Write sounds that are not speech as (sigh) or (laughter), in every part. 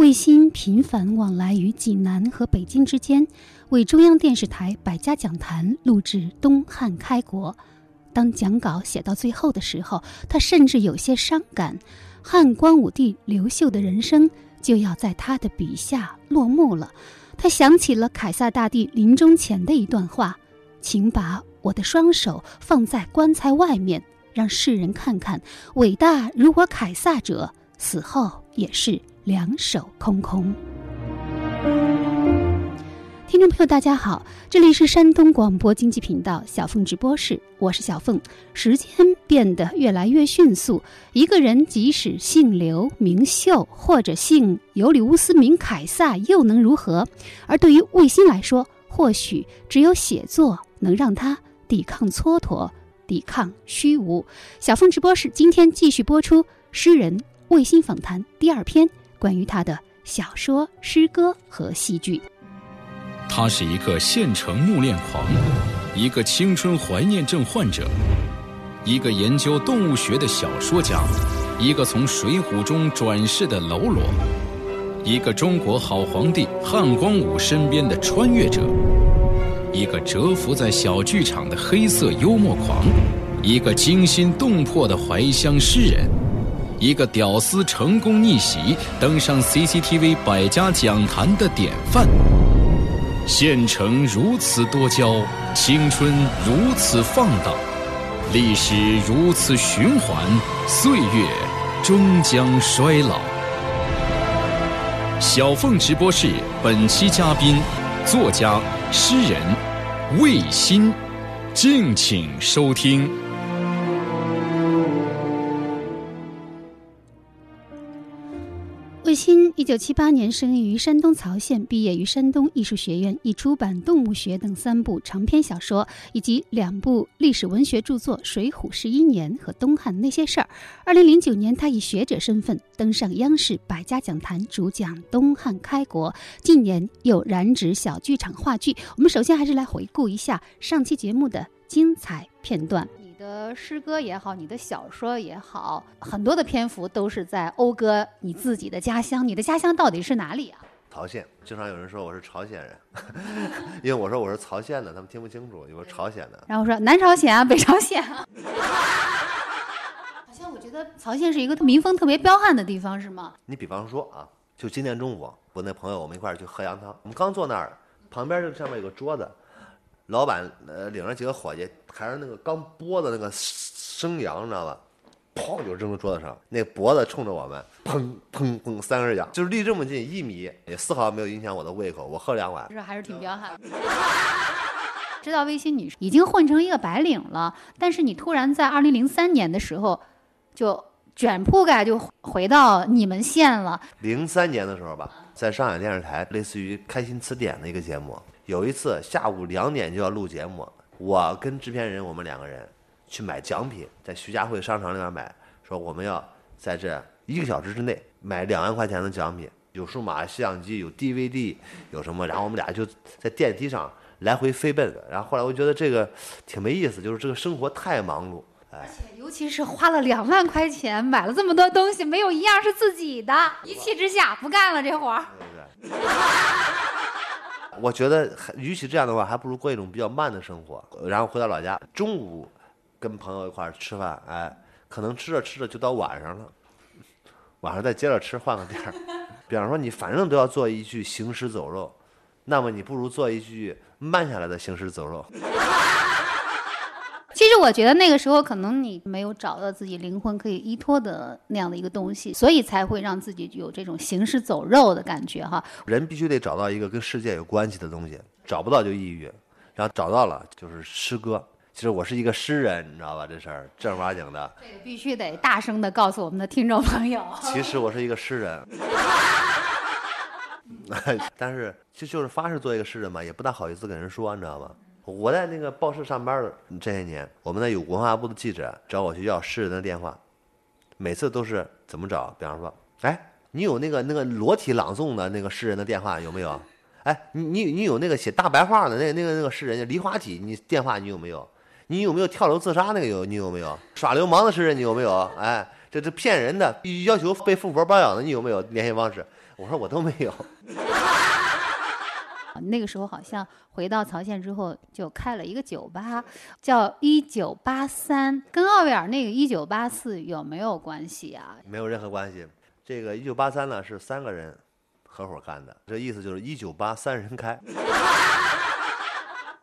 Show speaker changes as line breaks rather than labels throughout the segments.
卫星频繁往来于济南和北京之间，为中央电视台百家讲坛录制东汉开国。当讲稿写到最后的时候，他甚至有些伤感。汉光武帝刘秀的人生就要在他的笔下落幕了。他想起了凯撒大帝临终前的一段话：“请把我的双手放在棺材外面，让世人看看，伟大如我凯撒者，死后也是。”两手空空。听众朋友，大家好，这里是山东广播经济频道小凤直播室，我是小凤。时间变得越来越迅速，一个人即使姓刘名秀，或者姓尤里乌斯名凯撒，又能如何？而对于卫星来说，或许只有写作能让他抵抗蹉跎，抵抗虚无。小凤直播室今天继续播出诗人卫星访谈第二篇。关于他的小说、诗歌和戏剧，
他是一个县城木恋狂，一个青春怀念症患者，一个研究动物学的小说家，一个从《水浒》中转世的喽啰，一个中国好皇帝汉光武身边的穿越者，一个蛰伏在小剧场的黑色幽默狂，一个惊心动魄的怀乡诗人。一个屌丝成功逆袭，登上 CCTV 百家讲坛的典范。县城如此多娇，青春如此放荡，历史如此循环，岁月终将衰老。小凤直播室本期嘉宾，作家、诗人魏新，敬请收听。
九七八年生于山东曹县，毕业于山东艺术学院，已出版《动物学》等三部长篇小说，以及两部历史文学著作《水浒十一年》和《东汉那些事儿》。二零零九年，他以学者身份登上央视百家讲坛，主讲《东汉开国》。近年又染指小剧场话剧。我们首先还是来回顾一下上期节目的精彩片段。的诗歌也好，你的小说也好，很多的篇幅都是在讴歌你自己的家乡。你的家乡到底是哪里啊？
曹县。经常有人说我是朝鲜人，(laughs) 因为我说我是曹县的，他们听不清楚，我说朝鲜的。
然后说南朝鲜啊，北朝鲜啊。好像我觉得曹县是一个民风特别彪悍的地方，是吗？
你比方说啊，就今天中午，我那朋友我们一块儿去喝羊汤，我们刚坐那儿，旁边就上面有个桌子。老板呃领着几个伙计，抬着那个刚剥的那个生羊，你知道吧？砰就扔到桌子上，那脖子冲着我们，砰砰砰三根羊，就是离这么近一米，也丝毫没有影响我的胃口。我喝两碗，
是还是挺彪悍的。(laughs) 知道微信女已经混成一个白领了，但是你突然在二零零三年的时候，就卷铺盖就回到你们县了。
零三年的时候吧，在上海电视台，类似于《开心词典》的一个节目。有一次下午两点就要录节目，我跟制片人我们两个人去买奖品，在徐家汇商场里面买，说我们要在这一个小时之内买两万块钱的奖品，有数码相机，有 DVD，有什么，然后我们俩就在电梯上来回飞奔。然后后来我觉得这个挺没意思，就是这个生活太忙碌，
而且尤其是花了两万块钱买了这么多东西，没有一样是自己的，一气之下不干了这活儿。
我觉得，与其这样的话，还不如过一种比较慢的生活。然后回到老家，中午跟朋友一块儿吃饭，哎，可能吃着吃着就到晚上了，晚上再接着吃，换个地儿。(laughs) 比方说，你反正都要做一具行尸走肉，那么你不如做一具慢下来的行尸走肉。
其实我觉得那个时候可能你没有找到自己灵魂可以依托的那样的一个东西，所以才会让自己有这种行尸走肉的感觉哈。
人必须得找到一个跟世界有关系的东西，找不到就抑郁，然后找到了就是诗歌。其实我是一个诗人，你知道吧？这事儿正儿八经的。
这个必须得大声的告诉我们的听众朋友。
其实我是一个诗人。(laughs) 但是就就是发誓做一个诗人嘛，也不大好意思跟人说，你知道吗？我在那个报社上班的这些年，我们那有文化部的记者找我去要诗人的电话，每次都是怎么找？比方说，哎，你有那个那个裸体朗诵的那个诗人的电话有没有？哎，你你你有那个写大白话的那个那个那个诗人梨花体，你电话你有没有？你有没有跳楼自杀那个有你有没有？耍流氓的诗人你有没有？哎，这这骗人的，要求被富婆包养的你有没有联系方式？我说我都没有。
那个时候好像回到曹县之后就开了一个酒吧，叫一九八三，跟奥威尔那个一九八四有没有关系啊？
没有任何关系。这个一九八三呢是三个人合伙干的，这意思就是一九八三人开。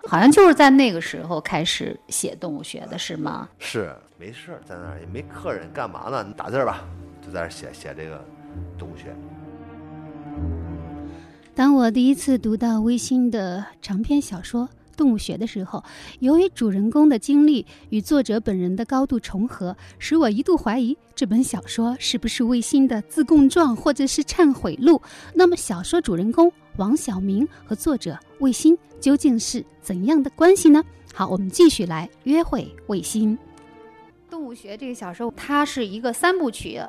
好像就是在那个时候开始写动物学的是吗？(laughs)
是，没事儿，在那儿也没客人，干嘛呢？你打字吧，就在那儿写写这个动物学。
当我第一次读到微星的长篇小说《动物学》的时候，由于主人公的经历与作者本人的高度重合，使我一度怀疑这本小说是不是卫星的自供状或者是忏悔录。那么，小说主人公王小明和作者卫星究竟是怎样的关系呢？好，我们继续来约会卫星。《动物学》这个小说，它是一个三部曲。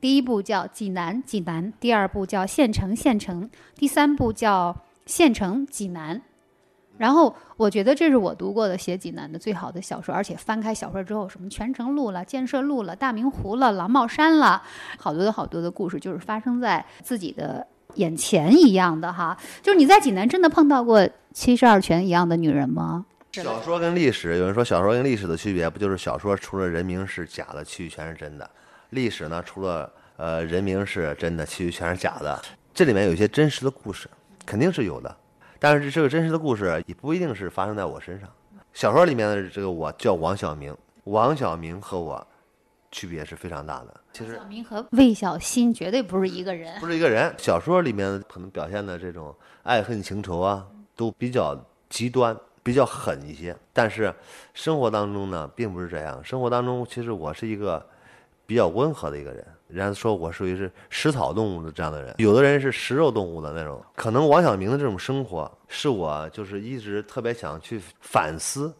第一部叫济南，济南；第二部叫县城，县城；第三部叫县城济南。然后我觉得这是我读过的写济南的最好的小说，而且翻开小说之后，什么泉城路了、建设路了、大明湖了、狼帽山了，好多的好多的故事，就是发生在自己的眼前一样的哈。就是你在济南真的碰到过七十二泉一样的女人吗？
小说跟历史，有人说小说跟历史的区别，不就是小说除了人名是假的，其余全是真的。历史呢，除了呃人名是真的，其余全是假的。这里面有一些真实的故事，肯定是有的。但是这个真实的故事也不一定是发生在我身上。小说里面的这个我叫王小明，王小明和我区别是非常大的。其实
小明和魏小新绝对不是一个人，
不是一个人。小说里面可能表现的这种爱恨情仇啊，都比较极端，比较狠一些。但是生活当中呢，并不是这样。生活当中，其实我是一个。比较温和的一个人，人家说我属于是食草动物的这样的人，有的人是食肉动物的那种。可能王小明的这种生活，是我就是一直特别想去反思，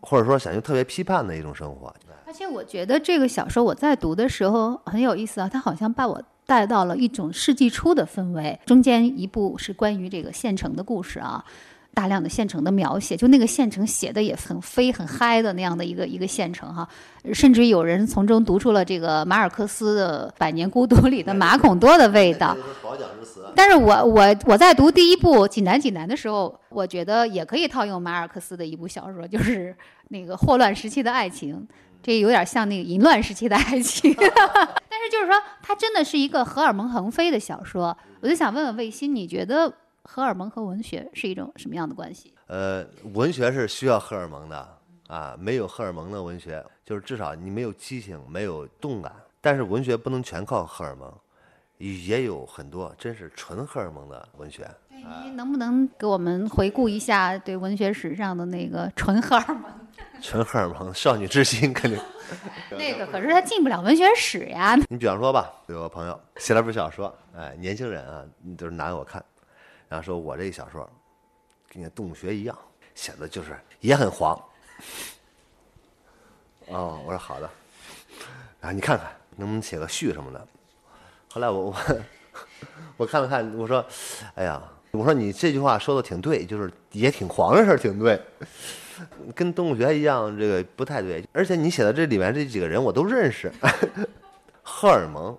或者说想去特别批判的一种生活。
而且我觉得这个小说我在读的时候很有意思啊，它好像把我带到了一种世纪初的氛围。中间一部是关于这个县城的故事啊。大量的县城的描写，就那个县城写的也很飞很嗨的那样的一个一个县城哈，甚至有人从中读出了这个马尔克斯的《百年孤独》里的马孔多的味道。但是我我我在读第一部《济南济南》的时候，我觉得也可以套用马尔克斯的一部小说，就是那个霍乱时期的爱情，这有点像那个淫乱时期的爱情。但是就是说，它真的是一个荷尔蒙横飞的小说。我就想问问魏鑫，你觉得？荷尔蒙和文学是一种什么样的关系？
呃，文学是需要荷尔蒙的啊，没有荷尔蒙的文学，就是至少你没有激情，没有动感。但是文学不能全靠荷尔蒙，也有很多真是纯荷尔蒙的文学。
您能不能给我们回顾一下对文学史上的那个纯荷尔蒙？
纯荷尔蒙，少女之心肯定。(laughs)
那个可是他进不了文学史呀。
你比方说吧，有个朋友写了本小说，哎，年轻人啊，你都是拿给我看。然后说我这小说，跟那动物学一样，写的就是也很黄。哦，我说好的，然后，你看看能不能写个序什么的。后来我我我看了看，我说，哎呀，我说你这句话说的挺对，就是也挺黄的事儿挺对，跟动物学一样，这个不太对。而且你写的这里面这几个人我都认识，(laughs) 荷尔蒙。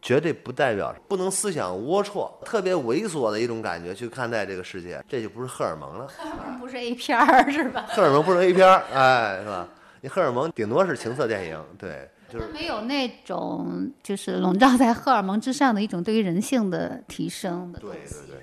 绝对不代表不能思想龌龊、特别猥琐的一种感觉去看待这个世界，这就不是荷尔蒙了。
荷尔蒙不是 A 片儿是吧？
荷尔蒙不是 A 片儿，哎，是吧？你荷尔蒙顶多是情色电影，对，就是
没有那种就是笼罩在荷尔蒙之上的一种对于人性的提升的
对对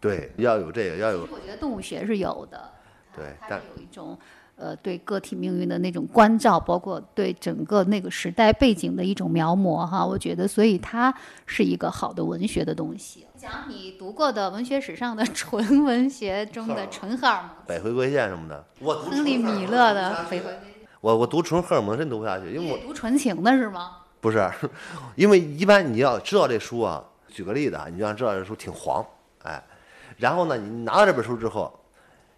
对，对，要有这个，要有。
我觉得动物学是有的，
对，
但有一种。呃，对个体命运的那种关照，包括对整个那个时代背景的一种描摹，哈，我觉得，所以它是一个好的文学的东西。讲你读过的文学史上的 (laughs) 纯文学中的纯荷尔蒙，
北回归线什么的，我
亨利米勒的北回归。
我我读纯荷尔蒙真读不下去，因为我
读纯情的是吗？
不是，(laughs) 因为一般你要知道这书啊，举个例子啊，你就想知道这书挺黄，哎，然后呢，你拿到这本书之后，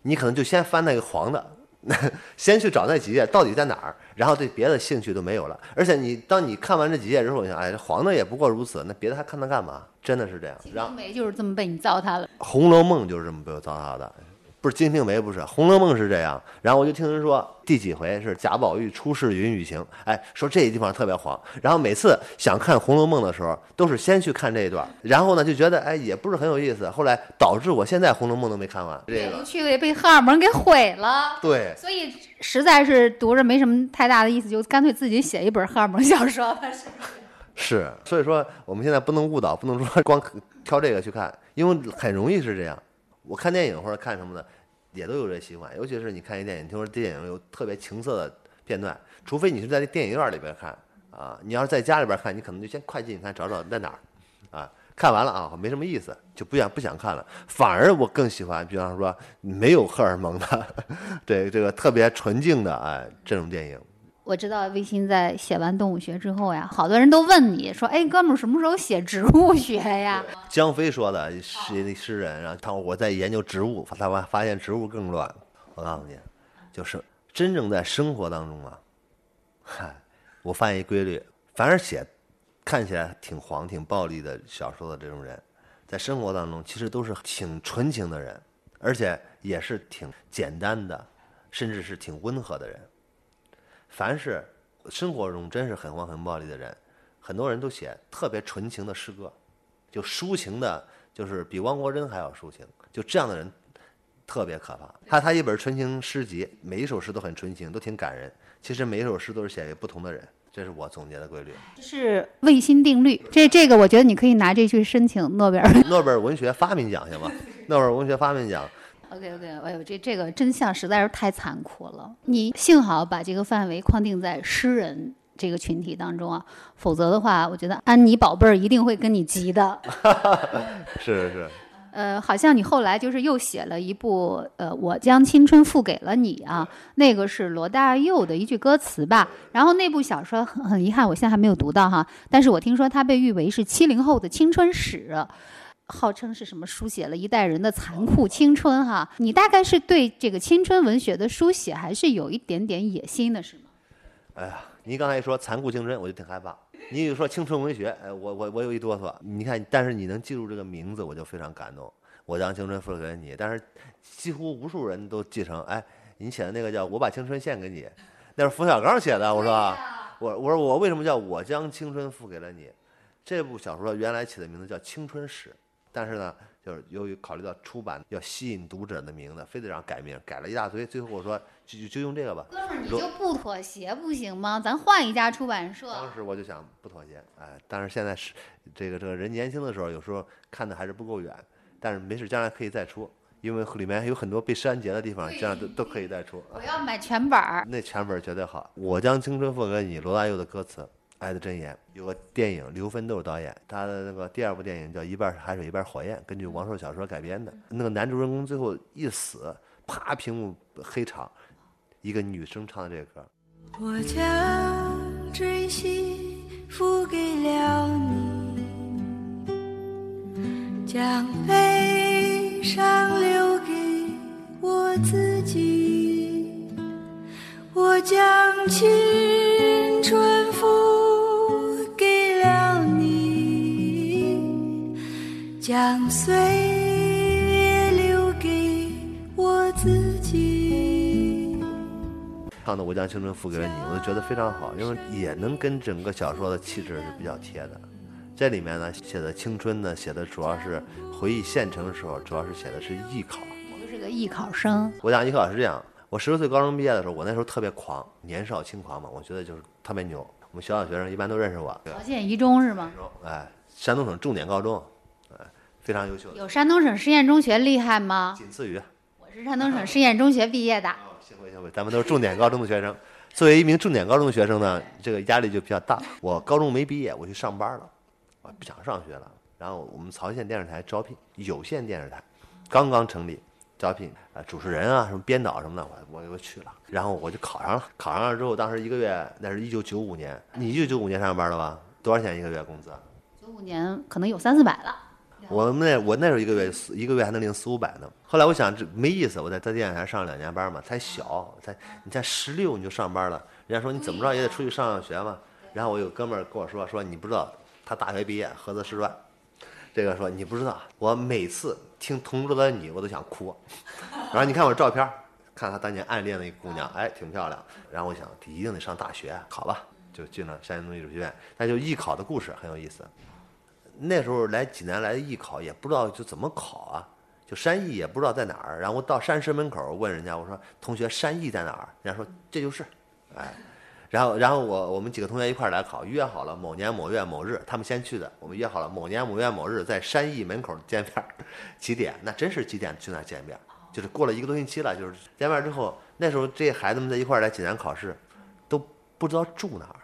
你可能就先翻那个黄的，(laughs) 先去找那几页到底在哪儿，然后对别的兴趣都没有了。而且你当你看完这几页之后，你想，哎，这黄的也不过如此，那别的还看它干嘛？真的是这样。然后
就是这么被你糟蹋了。
《红楼梦》就是这么被我糟蹋的，不是《金瓶梅》，不是《红楼梦》是这样。然后我就听人说第几回是贾宝玉出世云雨情，哎，说这地方特别黄。然后每次想看《红楼梦》的时候，都是先去看这一段，然后呢就觉得哎也不是很有意思，后来导致我现在《红楼梦》都没看完。这
阅读
个
趣味被荷尔蒙给毁了。
对，
所以实在是读着没什么太大的意思，就干脆自己写一本荷尔蒙小说吧。是 (laughs)
是，所以说我们现在不能误导，不能说光挑这个去看，因为很容易是这样。我看电影或者看什么的，也都有这习惯，尤其是你看一电影，听说电影有特别情色的片段，除非你是在电影院里边看啊，你要是在家里边看，你可能就先快进看找找在哪儿啊，看完了啊没什么意思，就不想不想看了。反而我更喜欢，比方说没有荷尔蒙的，(laughs) 对这个特别纯净的哎这种电影。
我知道魏鑫在写完动物学之后呀，好多人都问你说：“哎，哥们儿，什么时候写植物学呀 (laughs)
江飞说的是诗人，然后他我在研究植物，他发发现植物更乱。我告诉你，就是真正在生活当中啊，嗨，我发现一规律，凡是写看起来挺黄、挺暴力的小说的这种人，在生活当中其实都是挺纯情的人，而且也是挺简单的，甚至是挺温和的人。凡是生活中真是很黄很暴力的人，很多人都写特别纯情的诗歌，就抒情的，就是比汪国真还要抒情。就这样的人特别可怕。他他一本纯情诗集，每一首诗都很纯情，都挺感人。其实每一首诗都是写给不同的人，这是我总结的规律。？”
这是卫星定律。这这个，我觉得你可以拿这去申请诺贝尔。
诺贝尔文学发明奖行吗？诺贝尔文学发明奖，
OK OK，哎呦，这这个真相实在是太残酷了。你幸好把这个范围框定在诗人这个群体当中啊，否则的话，我觉得安妮宝贝儿一定会跟你急的。(laughs)
是是是，
呃，好像你后来就是又写了一部呃，我将青春付给了你啊，那个是罗大佑的一句歌词吧。然后那部小说很很遗憾，我现在还没有读到哈，但是我听说它被誉为是七零后的青春史。号称是什么书写了一代人的残酷青春哈，你大概是对这个青春文学的书写还是有一点点野心的，是吗？
哎呀，你刚才一说残酷青春，我就挺害怕。你一说青春文学，哎，我我我有一哆嗦。你看，但是你能记住这个名字，我就非常感动。我将青春付给你，但是几乎无数人都继承，哎，你写的那个叫我把青春献给你，那是冯小刚写的。我说，我我说我为什么叫我将青春付给了你？这部小说原来起的名字叫《青春史》，但是呢，就是由于考虑到出版要吸引读者的名字，非得让改名，改了一大堆。最后我说就就就用这个吧。
哥们儿，你就不妥协不行吗？咱换一家出版社。
当时我就想不妥协，哎，但是现在是这个这个人年轻的时候，有时候看的还是不够远，但是没事，将来可以再出，因为里面还有很多被删节的地方，这样都都可以再出。
我要买全本儿。
那全本绝对好。我将青春付给你，罗大佑的歌词，《爱的箴言》有个电影，刘奋斗导演，他的那个第二部电影叫《一半是海水一半火焰》，根据王朔小说改编的。那个男主人公最后一死，啪，屏幕黑场，一个女生唱的这个歌，
我将真心付给了你，将悲伤留给我自己。我将青将岁月留给我自己。
唱的《我将青春付给了你》，我就觉得非常好，因为也能跟整个小说的气质是比较贴的。这里面呢，写的青春呢，写的主要是回忆县城的时候，主要是写的是艺考。
我就是个艺考生，
我讲艺考是这样，我十六岁高中毕业的时候，我那时候特别狂，年少轻狂嘛，我觉得就是特别牛。我们学校学生一般都认识我，
曹县一中是吗？
哎，山东省重点高中，哎，非常优秀的，
有山东省实验中学厉害吗？
仅次于。
我是山东省实验中学毕业的。
幸会幸会，咱们都是重点高中的学生。作为一名重点高中的学生呢，这个压力就比较大。我高中没毕业，我去上班了，我不想上学了。然后我们曹县电视台招聘有线电视台，刚刚成立，招聘啊、主持人啊，什么编导什么的，我我就去了。然后我就考上了，考上了之后，当时一个月，那是一九九五年，你一九九五年上班了吧？多少钱一个月工资？
九五五年可能有三四百了。
我们那我那时候一个月四一个月还能领四五百呢。后来我想这没意思，我在在电视台上两年班嘛，才小，才你才十六你就上班了，人家说你怎么着也得出去上上学嘛。然后我有哥们儿跟我说说你不知道，他大学毕业合资师专，这个说你不知道，我每次听《同桌的你》我都想哭。然后你看我照片，看他当年暗恋的一姑娘，哎，挺漂亮。然后我想一定得上大学，考吧，就进了山东艺术学院。那就艺考的故事很有意思。那时候来济南来艺考，也不知道就怎么考啊，就山艺也不知道在哪儿。然后到山师门口问人家，我说同学山艺在哪儿？人家说这就是，哎，然后然后我我们几个同学一块儿来考，约好了某年某月某日，他们先去的，我们约好了某年某月某日在山艺门口见面，几点？那真是几点去那见面？就是过了一个多星期了，就是见面之后，那时候这孩子们在一块儿来济南考试，都不知道住哪儿。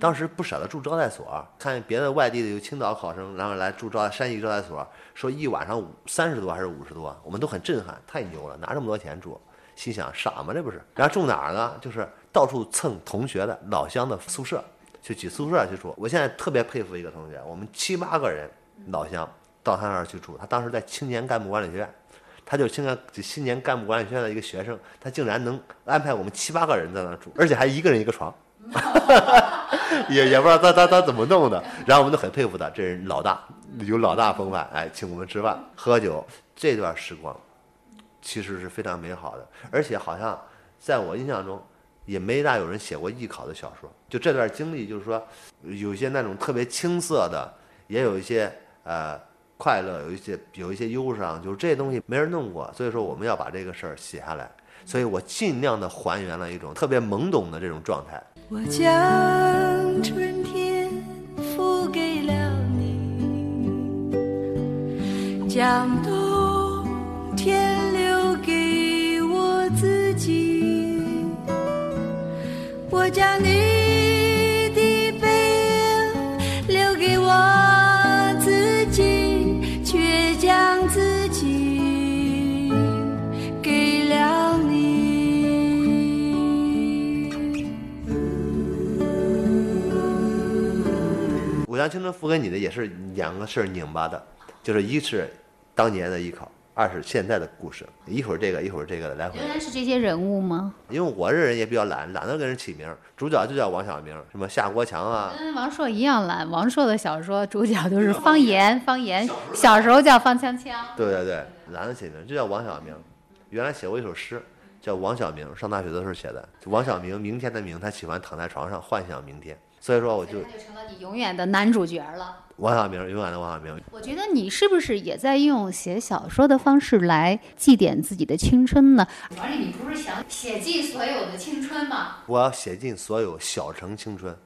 当时不舍得住招待所，看别的外地的有青岛考生，然后来住招山西招待所，说一晚上五三十多还是五十多，我们都很震撼，太牛了，拿这么多钱住，心想傻吗这不是？然后住哪儿呢？就是到处蹭同学的老乡的宿舍，去挤宿舍去住。我现在特别佩服一个同学，我们七八个人老乡到他那儿去住，他当时在青年干部管理学院。他就青年青年干部管理学院的一个学生，他竟然能安排我们七八个人在那儿住，而且还一个人一个床，(laughs) (laughs) 也也不知道他他他怎么弄的。然后我们都很佩服他，这人老大有老大风范，哎，请我们吃饭喝酒，这段时光其实是非常美好的，而且好像在我印象中也没大有人写过艺考的小说。就这段经历，就是说有些那种特别青涩的，也有一些呃。快乐有一些有一些忧伤，就是这些东西没人弄过，所以说我们要把这个事儿写下来。所以我尽量的还原了一种特别懵懂的这种状态。
我将春天付给了你，将冬天留给我自己。我将你我将
青春付给你的也是两个事儿拧巴的，就是一是当年的艺考，二是现在的故事，一会儿这个一会儿这个的来回。
原来是这些人物吗？
因为我这人也比较懒，懒得给人起名儿，主角就叫王小明，什么夏国强啊，
跟王朔一样懒。王朔的小说主角都是方言，方言小时候叫方锵锵。
对对对，懒得起名，就叫王小明。原来写过一首诗，叫《王小明》，上大学的时候写的。王小明，明天的明，他喜欢躺在床上幻想明天，所以说我就
他就成了你永远的男主角了。
王小明，永远的王小明。
我觉得你是不是也在用写小说的方式来祭奠自己的青春呢？而且你不是想写尽所有的青春吗？
我要写尽所有小城青春。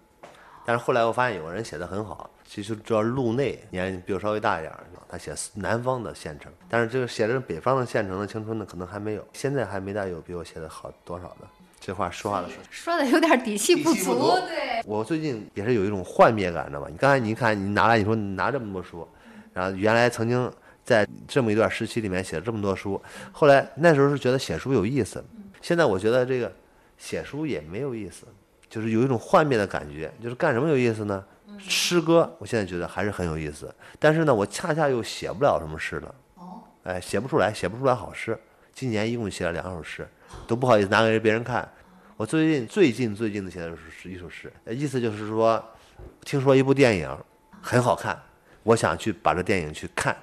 但是后来我发现有个人写的很好，其实主要路内年龄比我稍微大一点儿，他写南方的县城，但是这个写的北方的县城的青春呢，可能还没有，现在还没大有比我写的好多少的。这话说话的说。
说的有点底气不足，
不足
对。
我最近也是有一种幻灭感，知道吧？你刚才你看，你拿来，你说你拿这么多书，然后原来曾经在这么一段时期里面写了这么多书，后来那时候是觉得写书有意思，现在我觉得这个写书也没有意思，就是有一种幻灭的感觉。就是干什么有意思呢？诗歌，我现在觉得还是很有意思，但是呢，我恰恰又写不了什么诗了。
哦，
哎，写不出来，写不出来好诗。今年一共写了两首诗，都不好意思拿给别人看。我最近最近最近的写的是一首诗，意思就是说，听说一部电影很好看，我想去把这电影去看，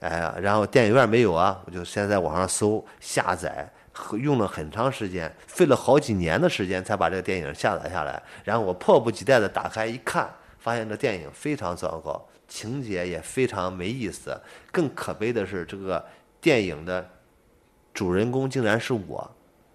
哎呀，然后电影院没有啊，我就先在网上搜下载，用了很长时间，费了好几年的时间才把这个电影下载下来，然后我迫不及待的打开一看，发现这电影非常糟糕，情节也非常没意思，更可悲的是这个电影的主人公竟然是我。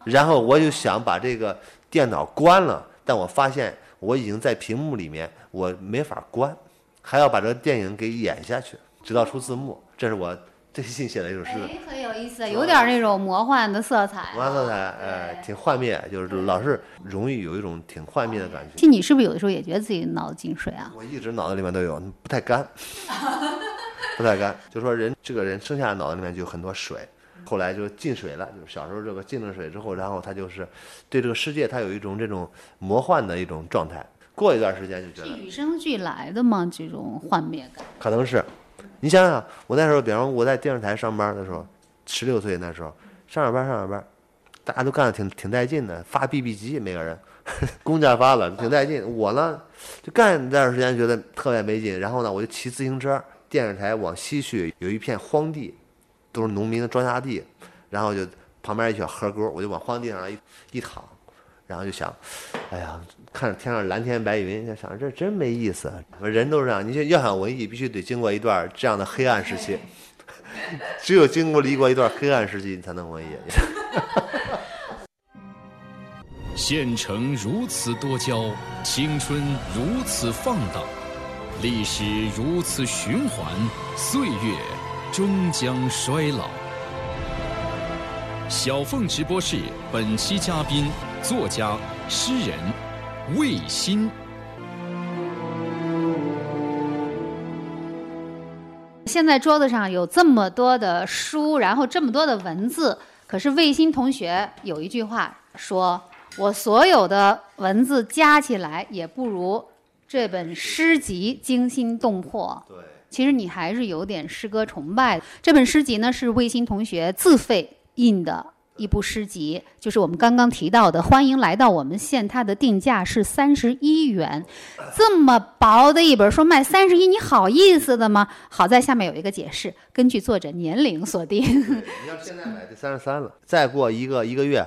然后我就想把这个电脑关了，但我发现我已经在屏幕里面，我没法关，还要把这个电影给演下去，直到出字幕。这是我最近写的一首诗，
哎，很有意思，有点那种魔幻的色彩。
魔幻色彩呃挺幻灭，就是老是容易有一种挺幻灭的感觉。
其实你是不是有的时候也觉得自己脑子进水啊？
我一直脑子里面都有，不太干，不太干。就说人这个人生下来脑子里面就有很多水，后来就进水了，就是小时候这个进了水之后，然后他就是对这个世界他有一种这种魔幻的一种状态。过一段时间就觉得
是与生俱来的嘛？这种幻灭感。
可能是，你想想，我那时候，比方说我在电视台上班的时候，十六岁那时候，上着班上着班，大家都干的挺挺带劲的，发 BB 机，每个人 (laughs) 公家发了，挺带劲。我呢，就干一段时间觉得特别没劲，然后呢，我就骑自行车，电视台往西去有一片荒地，都是农民的庄稼地，然后就旁边一小河沟，我就往荒地上一一躺，然后就想，哎呀，看着天上蓝天白云，就想这真没意思。人都是这样，你要想文艺，必须得经过一段这样的黑暗时期，(laughs) 只有经过历过一段黑暗时期，你才能文艺。(laughs)
县城如此多娇，青春如此放荡，历史如此循环，岁月终将衰老。小凤直播室本期嘉宾，作家、诗人魏新。
现在桌子上有这么多的书，然后这么多的文字，可是魏新同学有一句话说：“我所有的文字加起来也不如这本诗集惊心动魄。”
对，
其实你还是有点诗歌崇拜。这本诗集呢是魏新同学自费印的一部诗集，就是我们刚刚提到的《欢迎来到我们县》，它的定价是三十一元。这么薄的一本书卖三十一，你好意思的吗？好在下面有一个解释，根据作者年龄锁定，
你要现在买得三十三了，再过一个一个月，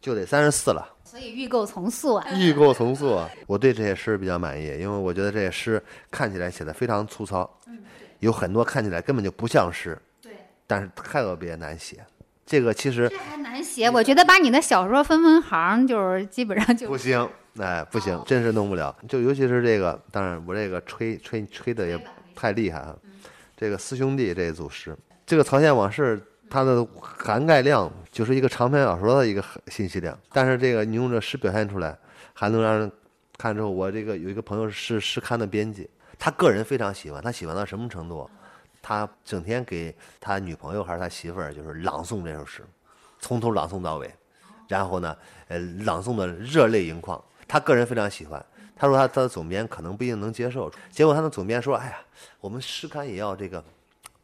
就得三十四了。
所以预购从速啊。
预购从速啊！我对这些诗比较满意，因为我觉得这些诗看起来写的非常粗糙，有很多看起来根本就不像诗，
对，
但是特别难写。这个其实
这还难写，我觉得把你的小说分分行，就是基本上就
不行，哎，不行，真是弄不了。就尤其是这个，当然我这个吹吹吹的也太厉害了。这个四兄弟这一组诗，这个《曹县往事》它的涵盖量就是一个长篇小说的？一个信息量，但是这个你用这诗表现出来，还能让人看之后，我这个有一个朋友是诗刊的？编辑，他个人非常喜欢，他喜欢到什么程度？他整天给他女朋友还是他媳妇儿，就是朗诵这首诗，从头朗诵到尾，然后呢，呃，朗诵的？热泪盈眶。他个人非常喜欢。他说他他的总编可能不一定能接受，结果他的总编说：“哎呀，我们诗刊也要这个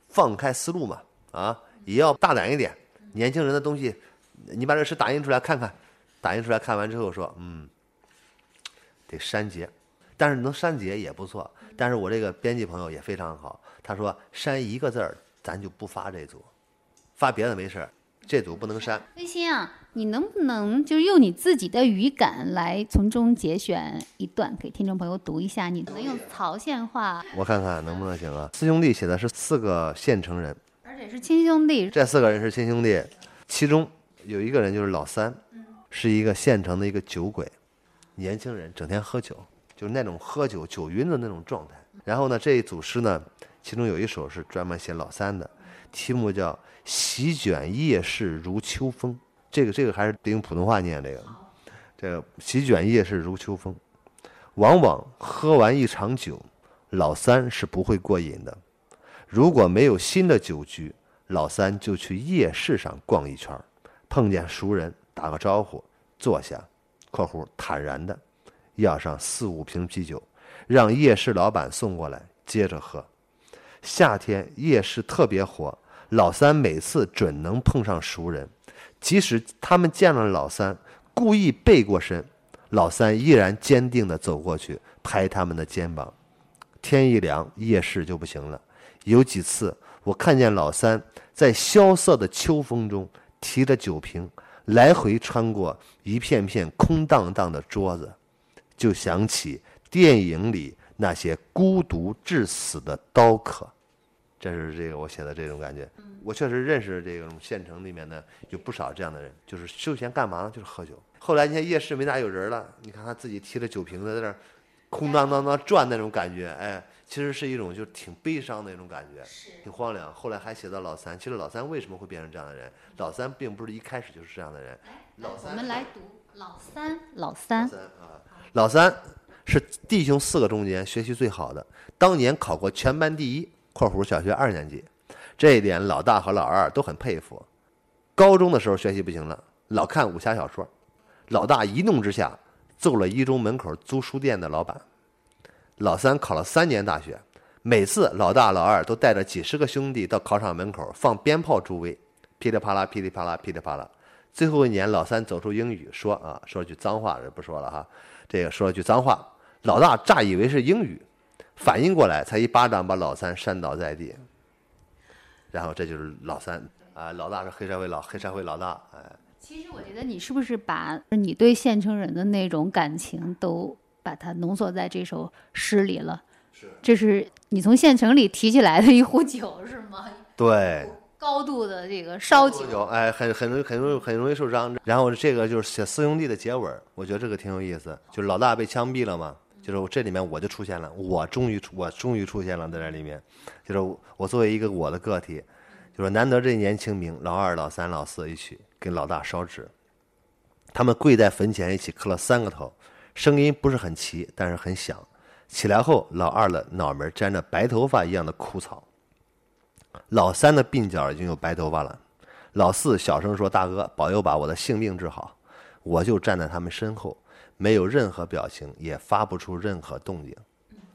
放开思路嘛，啊，也要大胆一点。年轻人的东西，你把这诗打印出来看看，打印出来看完之后说，嗯，得删节，但是能删节也不错。但是我这个编辑朋友也非常好。”他说：“删一个字儿，咱就不发这组，发别的没事儿，这组不能删。”
微信啊，你能不能就是用你自己的语感来从中节选一段给听众朋友读一下？你能用曹县话，
我看看能不能行啊？四兄弟写的是四个县城人，
而且是亲兄弟。
这四个人是亲兄弟，其中有一个人就是老三，是一个县城的一个酒鬼，年轻人整天喝酒，就是那种喝酒酒晕的那种状态。然后呢，这一组诗呢。其中有一首是专门写老三的，题目叫《席卷夜市如秋风》。这个这个还是得用普通话念这个。这个席卷夜市如秋风，往往喝完一场酒，老三是不会过瘾的。如果没有新的酒局，老三就去夜市上逛一圈，碰见熟人打个招呼，坐下（括弧坦然的），要上四五瓶啤酒，让夜市老板送过来，接着喝。夏天夜市特别火，老三每次准能碰上熟人，即使他们见了老三，故意背过身，老三依然坚定地走过去，拍他们的肩膀。天一凉，夜市就不行了。有几次，我看见老三在萧瑟的秋风中，提着酒瓶，来回穿过一片片空荡荡的桌子，就想起电影里那些孤独致死的刀客。这是这个我写的这种感觉，我确实认识这种县城里面的有不少这样的人，就是休闲干嘛呢？就是喝酒。后来你看夜市没咋有人了，你看他自己提着酒瓶子在那空荡荡荡转那种感觉，哎，其实是一种就挺悲伤的一种感觉，挺荒凉。后来还写到老三，其实老三为什么会变成这样的人？老三并不是一开始就是这样的人。老三，
我们来读老三，老三，
三啊，老三是弟兄四个中间学习最好的，当年考过全班第一。括弧小学二年级，这一点老大和老二都很佩服。高中的时候学习不行了，老看武侠小说，老大一怒之下揍了一中门口租书店的老板。老三考了三年大学，每次老大老二都带着几十个兄弟到考场门口放鞭炮助威，噼里啪啦，噼里啪啦，噼里啪啦。最后一年，老三走出英语说啊，说句脏话，这不说了哈，这个说了句脏话，老大乍以为是英语，反应过来才一巴掌把老三扇倒在地。然后这就是老三啊，老大是黑社会老黑社会老大，哎，
其实我觉得你是不是把你对县城人的那种感情都把它浓缩在这首诗里了？
是，
这是你从县城里提起来的一壶酒是吗？
对，
高度的这个烧酒，
有哎，很很容易很容易很容易受伤。然后这个就是写四兄弟的结尾，我觉得这个挺有意思。就是老大被枪毙了嘛，就是我这里面我就出现了，我终于出我终于出现了在这里面，就是我我作为一个我的个体，就是难得这一年清明，老二、老三、老四一起给老大烧纸，他们跪在坟前一起磕了三个头，声音不是很齐，但是很响。起来后，老二的脑门沾着白头发一样的枯草，老三的鬓角已经有白头发了。老四小声说：“大哥，保佑把我的性命治好。”我就站在他们身后，没有任何表情，也发不出任何动静。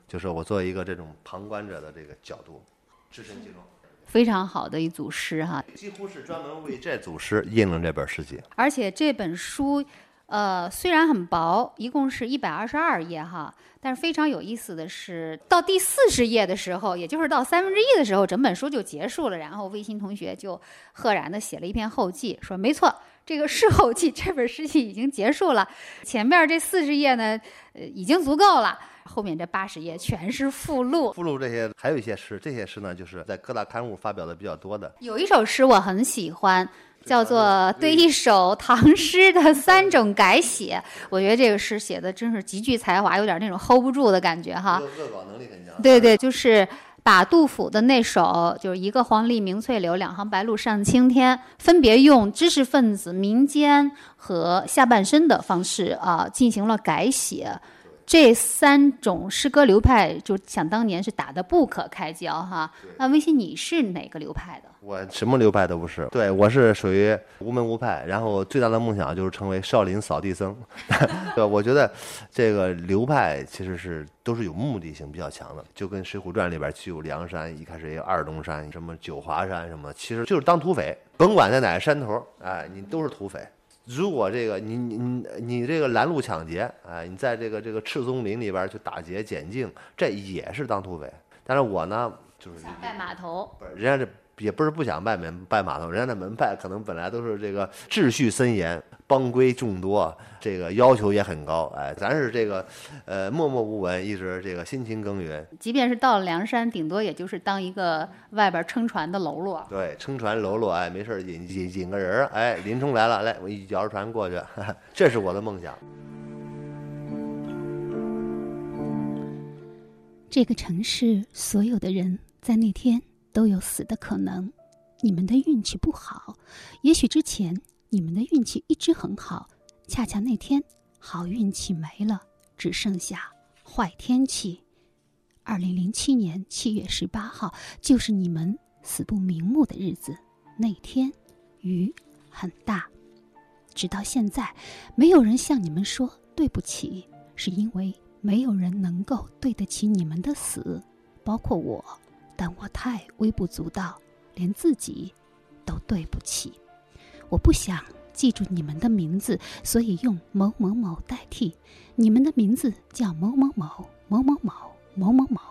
就是我作为一个这种旁观者的这个角度，置身其中，
非常好的一组诗哈。
几乎是专门为这组诗印了这本诗集。
而且这本书，呃，虽然很薄，一共是一百二十二页哈，但是非常有意思的是，到第四十页的时候，也就是到三分之一的时候，整本书就结束了。然后魏鑫同学就赫然的写了一篇后记，说没错，这个是后记，这本诗集已经结束了。前面这四十页呢，呃，已经足够了，后面这八十页全是附录。
附录这些还有一些诗，这些诗呢，就是在各大刊物发表的比较多的。
有一首诗我很喜欢，叫做《对一首唐诗的三种改写》。我觉得这个诗写的真是极具才华，有点那种 hold 不住的感觉哈。
恶恶搞能力很强。
对对，就是把杜甫的那首就是一个黄鹂鸣翠柳，两行白鹭上青天，分别用知识分子、民间和下半身的方式啊进行了改写。这三种诗歌流派，就想当年是打得不可开交哈。那微信你是哪个流派的？
我什么流派都不是，对我是属于无门无派，然后最大的梦想就是成为少林扫地僧。(laughs) 对，我觉得这个流派其实是都是有目的性比较强的，就跟《水浒传》里边既有梁山，一开始也有二龙山，什么九华山什么，其实就是当土匪，甭管在哪个山头，哎，你都是土匪。如果这个你你你你这个拦路抢劫，哎，你在这个这个赤松林里边去打劫捡净，这也是当土匪。但是我呢，就是
想拜码头，
不是人家这也不是不想拜门拜码头，人家那门派可能本来都是这个秩序森严、帮规众多，这个要求也很高。哎，咱是这个呃默默无闻，一直这个辛勤耕耘。
即便是到了梁山，顶多也就是当一个外边撑船的喽啰。
对，撑船喽啰，哎，没事儿引引引个人儿，哎，林冲来了，来，我一摇着船过去，哈 (laughs) 哈这是我的梦想。
这个城市所有的人在那天都有死的可能。你们的运气不好，也许之前你们的运气一直很好，恰恰那天好运气没了，只剩下坏天气。二零零七年七月十八号，就是你们死不瞑目的日子。那天雨很大，直到现在，没有人向你们说对不起，是因为没有人能够对得起你们的死，包括我。但我太微不足道，连自己都对不起。我不想记住你们的名字，所以用某某某代替。你们的名字叫某某某某某某某某某，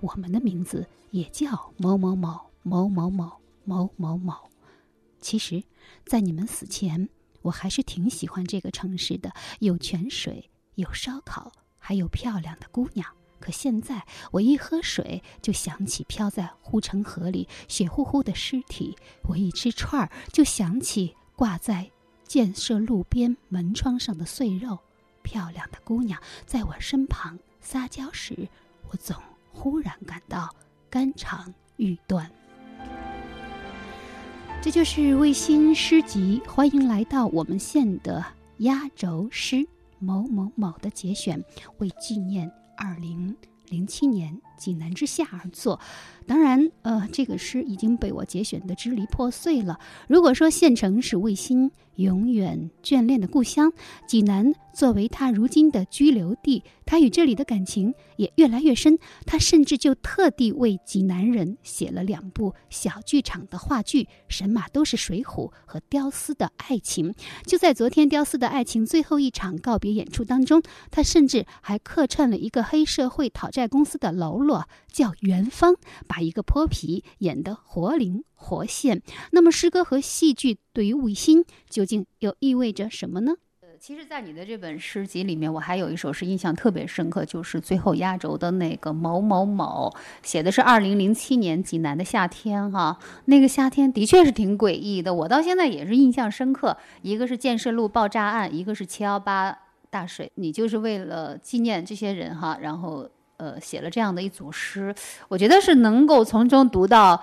我们的名字也叫某某某某某某某某某。其实，在你们死前，我还是挺喜欢这个城市的，有泉水，有烧烤，还有漂亮的姑娘。可现在，我一喝水就想起飘在护城河里血乎乎的尸体；我一吃串儿就想起挂在建设路边门窗上的碎肉。漂亮的姑娘在我身旁撒娇时，我总忽然感到肝肠欲断。这就是卫星诗集，欢迎来到我们县的压轴诗某某某的节选，为纪念二零零七年。济南之下而作。当然，呃，这个诗已经被我节选的支离破碎了。如果说县城是卫星永远眷恋的故乡，济南作为他如今的居留地，他与这里的感情也越来越深。他甚至就特地为济南人写了两部小剧场的话剧，神马都是水浒和雕丝的爱情。就在昨天，雕丝的爱情最后一场告别演出当中，他甚至还客串了一个黑社会讨债公司的喽啰，叫元芳。把一个泼皮演得活灵活现。那么，诗歌和戏剧对于魏新究竟又意味着什么呢？
呃，其实，在你的这本诗集里面，我还有一首是印象特别深刻，就是最后压轴的那个某某某，写的是二零零七年济南的夏天哈。那个夏天的确是挺诡异的，我到现在也是印象深刻。一个是建设路爆炸案，一个是七幺八大水，你就是为了纪念这些人哈，然后。呃，写了这样的一组诗，我觉得是能够从中读到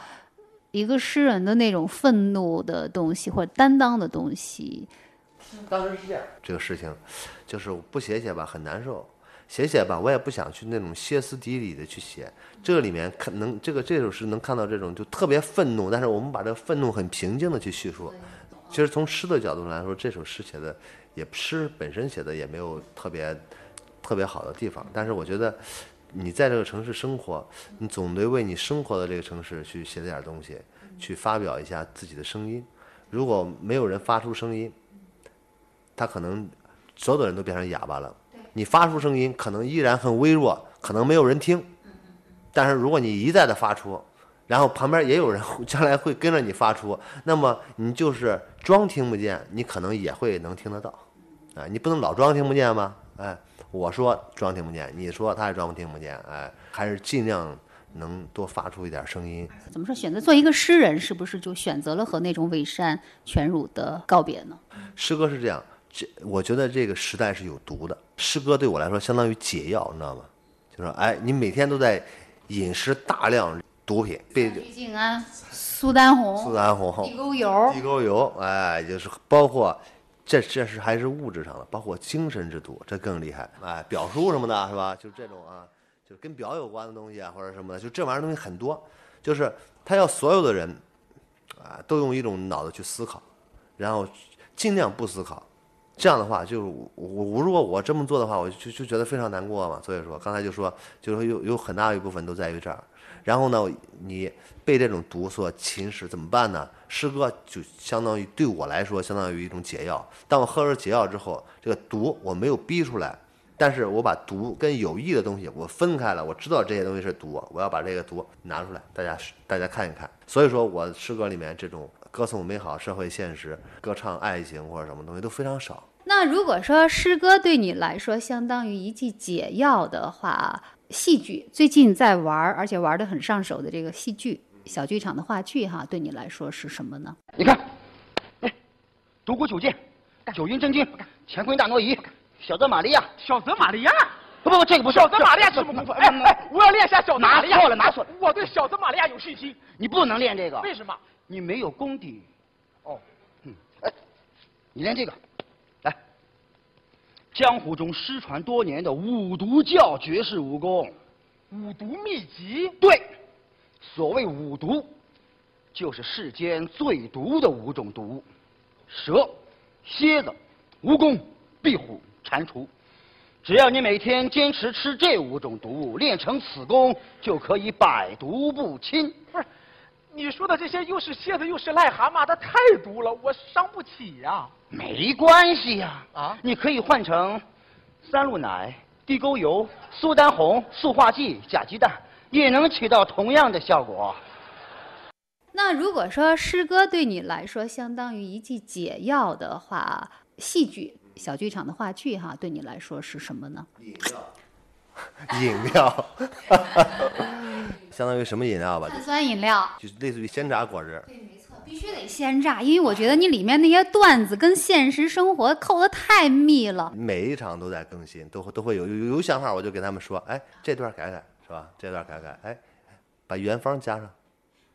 一个诗人的那种愤怒的东西或者担当的东西。
当时是这样，这个事情就是不写写吧很难受，写写吧我也不想去那种歇斯底里的去写。这个里面看能这个这首诗能看到这种就特别愤怒，但是我们把这个愤怒很平静的去叙述。其实从诗的角度来说，这首诗写的也诗本身写的也没有特别特别好的地方，但是我觉得。你在这个城市生活，你总得为你生活的这个城市去写点东西，去发表一下自己的声音。如果没有人发出声音，他可能所有的人都变成哑巴了。你发出声音，可能依然很微弱，可能没有人听。但是如果你一再的发出，然后旁边也有人将来会跟着你发出，那么你就是装听不见，你可能也会能听得到。啊，你不能老装听不见吗？哎。我说装听不见，你说他也装听不见，哎，还是尽量能多发出一点声音。
怎么说？选择做一个诗人，是不是就选择了和那种伪善全辱的告别呢？
诗歌是这样，这我觉得这个时代是有毒的。诗歌对我来说相当于解药，你知道吗？就说，哎，你每天都在饮食大量毒品，被
静安、苏丹红、
苏丹红、
地沟油、
地沟油，哎，就是包括。这这是还是物质上的，包括精神之毒，这更厉害。哎，表叔什么的，是吧？就这种啊，就跟表有关的东西啊，或者什么的，就这玩意儿东西很多。就是他要所有的人，啊，都用一种脑子去思考，然后尽量不思考。这样的话，就是我我如果我这么做的话，我就就觉得非常难过嘛。所以说，刚才就说，就是有有很大一部分都在于这儿。然后呢，你被这种毒所侵蚀怎么办呢？诗歌就相当于对我来说，相当于一种解药。当我喝了解药之后，这个毒我没有逼出来，但是我把毒跟有益的东西我分开了。我知道这些东西是毒，我要把这个毒拿出来，大家大家看一看。所以说我诗歌里面这种歌颂美好社会现实、歌唱爱情或者什么东西都非常少。
那如果说诗歌对你来说相当于一剂解药的话，戏剧最近在玩，而且玩得很上手的这个戏剧小剧场的话剧哈，对你来说是什么呢？
你看，哎，独孤九剑，九阴真经，乾坤大挪移，小泽玛利亚，
小泽玛利亚，
不不不，这个不是
小泽玛利亚是什么功夫？哎哎，我要练一下小泽玛利亚。
拿错了，拿错了，
我对小泽玛利亚有信心。
你不能练这个，
为什么？
你没有功底。
哦，
嗯，哎，你练这个。来江湖中失传多年的五毒教绝世武功，
五毒秘籍。
对，所谓五毒，就是世间最毒的五种毒：蛇、蝎子、蜈蚣、壁虎、蟾蜍。只要你每天坚持吃这五种毒物，练成此功，就可以百毒不侵。
不是，你说的这些又是蝎子又是癞蛤蟆，它太毒了，我伤不起呀。
没关系呀，啊，你可以换成三鹿奶、地沟油、苏丹红、塑化剂、假鸡蛋，也能起到同样的效果。
那如果说诗歌对你来说相当于一剂解药的话，戏剧小剧场的话剧哈，对你来说是什么呢？
饮料，(laughs) 饮料，(laughs) 相当于什么饮料吧？
碳酸饮料，
就是类似于鲜榨果汁。
对，没错必须得鲜榨，因为我觉得你里面那些段子跟现实生活扣的太密了。
每一场都在更新，都都会有有有想法，我就给他们说，哎，这段改改是吧？这段改改，哎，把元芳加上。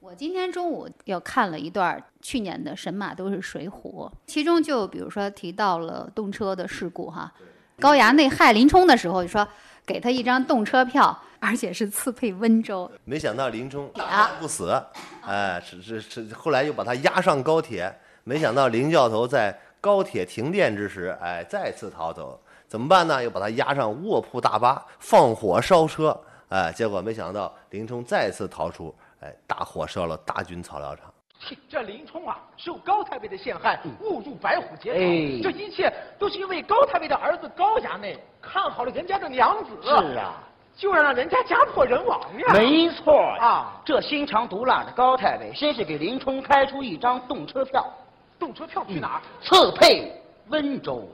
我今天中午又看了一段去年的《神马都是水浒》，其中就比如说提到了动车的事故哈，高衙内害林冲的时候就说。给他一张动车票，而且是次配温州。
没想到林冲大
啊
难不死，哎，是是是，后来又把他押上高铁，没想到林教头在高铁停电之时，哎，再次逃走，怎么办呢？又把他押上卧铺大巴，放火烧车，哎，结果没想到林冲再次逃出，哎，大火烧了大军草料场。
嘿这林冲啊，受高太尉的陷害，误入白虎节
哎
这一切都是因为高太尉的儿子高衙内看好了人家的娘子，
是啊，
就要让人家家破人亡呀。
没错
啊
这心肠毒辣的高太尉，先是给林冲开出一张动车票，
动车票去哪儿？
次配温州，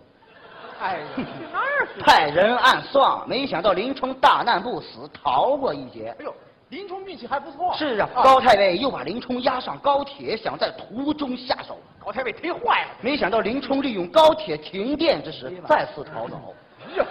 哎呀，(laughs) 去那儿去。
派人暗算，没想到林冲大难不死，逃过一劫。
哎呦，林冲运气还不错。
是啊，高太尉又把林冲押上高铁，想在途中下手。
高太尉忒坏了。
没想到林冲利用高铁停电之时再次逃走。
哎呀，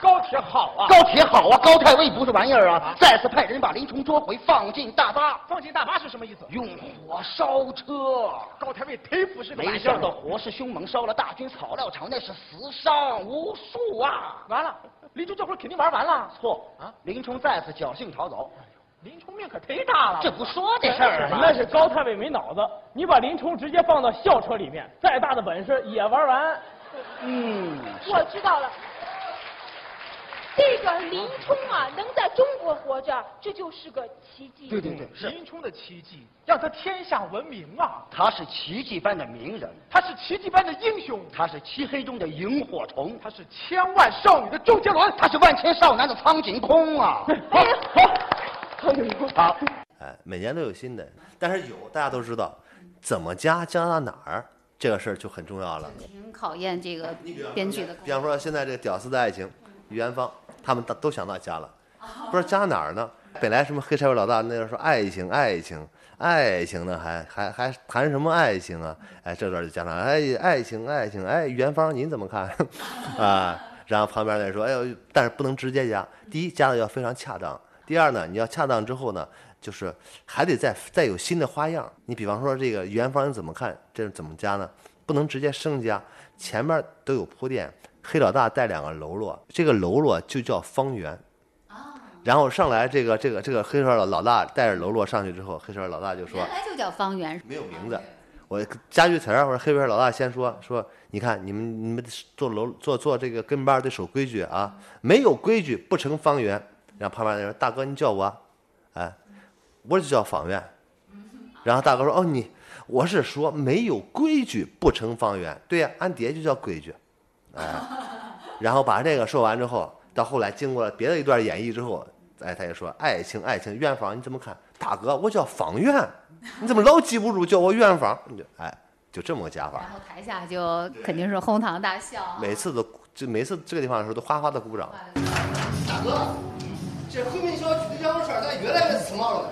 高铁好啊！
高铁好啊，高太尉不是玩意儿啊！再次派人把林冲捉回，放进大巴，
放进大巴是什么意思？
用火烧车。
高太尉忒不是个
没
玩意儿
想到火势凶猛，烧了大军草料场，那是死伤无数啊！
完了，林冲这会儿肯定玩完了。
错
啊，
林冲再次侥幸逃走，
林冲命可忒大了。
这不说这事儿吗？
那是高太尉没脑子，你把林冲直接放到校车里面，再大的本事也玩完。
嗯，
我知道了，这个林冲啊，能在中国活着，这就是个奇迹。
对对对，是
林冲的奇迹，让他天下闻名啊！
他是奇迹般的名人，
他是奇迹般的英雄，
他是漆黑中的萤火虫，
他是千万少女的周杰伦，
他是万千少男的苍井空啊！
好，好，
好，
哎，每年都有新的，但是有大家都知道，怎么加加到哪儿这个事儿就很重要了。
挺考验这个编剧的
比方说现在这个《屌丝的爱情》，于元芳他们都都想到家了，不知道加哪儿呢？本来什么黑社会老大那时候说爱情爱情爱情呢，还还还谈什么爱情啊？哎，这段就加上哎爱情爱情哎，元芳您怎么看 (laughs) 啊？然后旁边那人说哎呦，但是不能直接加，第一加的要非常恰当，第二呢，你要恰当之后呢，就是还得再再有新的花样。你比方说这个元芳你怎么看？这是怎么加呢？不能直接生加，前面都有铺垫。黑老大带两个喽啰，这个喽啰就叫方圆。然后上来这个这个这个黑社会老老大带着喽啰上去之后，黑社会老大就说
原来就叫方圆，
没有名字，我加句词儿，我说黑社会老大先说说，你看你们你们做楼做做这个跟班儿得守规矩啊，没有规矩不成方圆。然后旁边那人说大哥你叫我啊，哎，我就叫方圆。(laughs) 然后大哥说哦你我是说没有规矩不成方圆，对呀、俺爹就叫规矩，哎，然后把这个说完之后，到后来经过了别的一段演绎之后，哎，他就说爱情爱情，元芳你怎么看？大哥，我叫方圆，你怎么老记不住叫我元芳？你就哎，就这么个加法
然。后台下就肯定是哄堂大笑。
每次都就每次这个地方的时候都哗哗的鼓掌。
大哥，这回民小区的羊肉串咋越来越时髦了？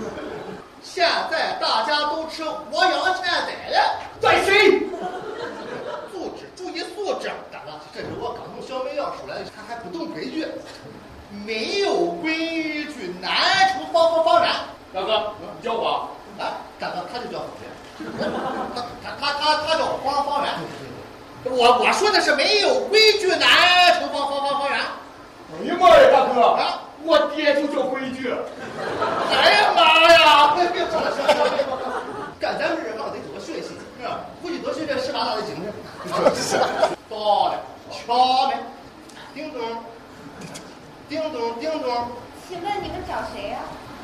(laughs) 现在大家都吃我养现在了，
在谁？
素质注意素质。大哥，这是我刚从小卖药出来的，他还不懂规矩，没有规矩难成方方方圆。
大哥，你叫我。
哎，大哥，他就叫方圆，(laughs) 他他他他他叫方方圆。我我说的是没有规矩难处方方方方圆。
哎呀妈呀，大哥，
啊，
我爹就叫规矩。
哎呀妈呀！别说了，行了行了，干咱们这行得多学习，是吧？回去多学学十八大的精神。(laughs) 到了，敲门，叮咚，叮咚叮咚，
请问你们找谁呀、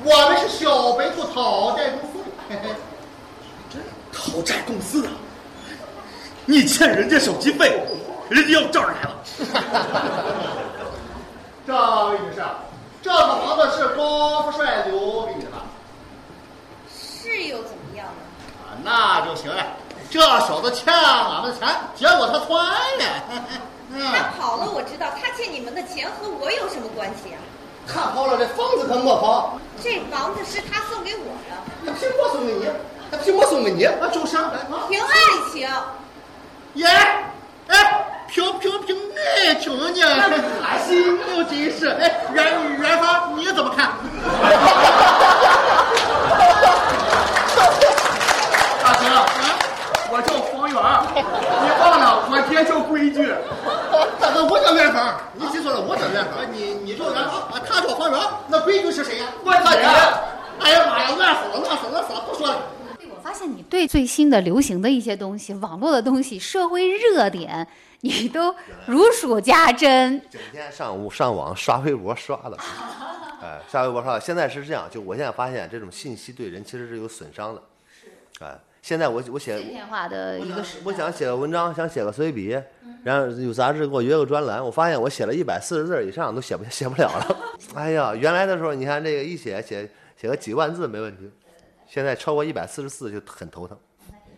我们是小白兔讨债公司。嘿嘿
讨债公司啊！你欠人家手机费，人家要这儿来了。(laughs)
这位女士，这个房子是高富帅留给你的吧？
是又怎么样呢？
啊，那就行了。这小子欠俺们的钱，结果他窜了。(laughs) 嗯
他跑了，我知道，他欠你们的钱和我有什么关系啊？
他跑了，这房子可没跑。
这房子是他送给我的，
他凭我送给你，他凭我送给你，啊，就是啊，
凭爱情。
耶，哎，凭凭凭爱情呢，还真是，哎，元元芳你怎么看？(laughs) (laughs)
大你忘了我爹叫规矩。(laughs)
大哥我叫元芳，你记错了，我叫元芳，你你叫元芳啊，他叫黄元，那规矩是谁呀？
我姐
哎呀妈呀，乱说了，乱说了，算了，不说了。
我发现你对最新的流行的一些东西、网络的东西、社会热点，你都如数家珍。
整天上午上网刷微博刷的，(laughs) 哎，刷微博刷的。现在是这样，就我现在发现这种信息对人其实是有损伤的，哎，现在我我写
碎片化的一个时
我想写个文章，想写个随笔，然后有杂志给我约个专栏，我发现我写了一百四十字以上都写不写不了了。(laughs) 哎呀，原来的时候你看这个一写写写个几万字没问题，现在超过一百四十四就很头疼。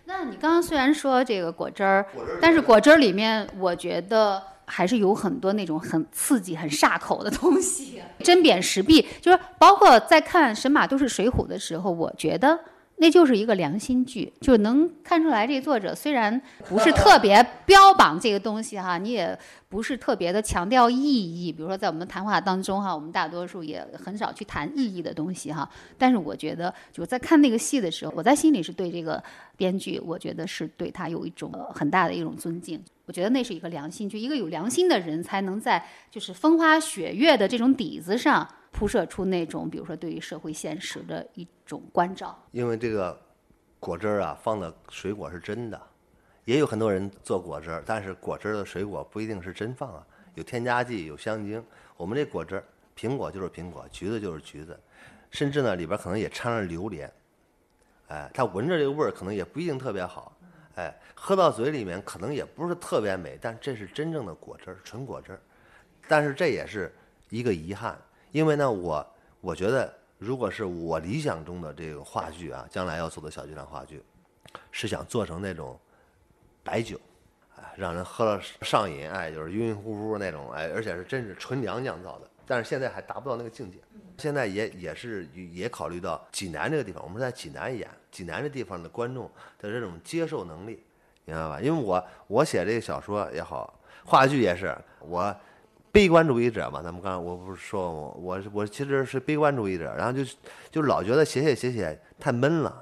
那你刚刚虽然说这个果汁儿，但是果汁儿里面，我觉得还是有很多那种很刺激、很煞口的东西。针砭时弊，就是包括在看《神马都是水浒》的时候，我觉得那就是一个良心剧，就能看出来这作者虽然不是特别标榜这个东西哈，你也不是特别的强调意义。比如说在我们谈话当中哈，我们大多数也很少去谈意义的东西哈。但是我觉得就在看那个戏的时候，我在心里是对这个编剧，我觉得是对他有一种很大的一种尊敬。我觉得那是一个良心剧，一个有良心的人才能在就是风花雪月的这种底子上铺设出那种，比如说对于社会现实的一种关照。
因为这个果汁儿啊，放的水果是真的，也有很多人做果汁儿，但是果汁儿的水果不一定是真放啊，有添加剂，有香精。我们这果汁儿，苹果就是苹果，橘子就是橘子，甚至呢里边可能也掺了榴莲，哎，它闻着这个味儿可能也不一定特别好，哎，喝到嘴里面可能也不是特别美，但这是真正的果汁儿，纯果汁儿。但是这也是一个遗憾，因为呢，我我觉得，如果是我理想中的这个话剧啊，将来要做的小剧场话剧，是想做成那种白酒，哎，让人喝了上瘾，哎，就是晕晕乎乎那种，哎，而且是真是纯粮酿造的。但是现在还达不到那个境界，现在也也是也考虑到济南这个地方，我们是在济南演，济南这地方的观众的这种接受能力，明白吧？因为我我写这个小说也好，话剧也是我。悲观主义者嘛，咱们刚才我不是说我我我其实是悲观主义者，然后就就老觉得写写写写太闷了，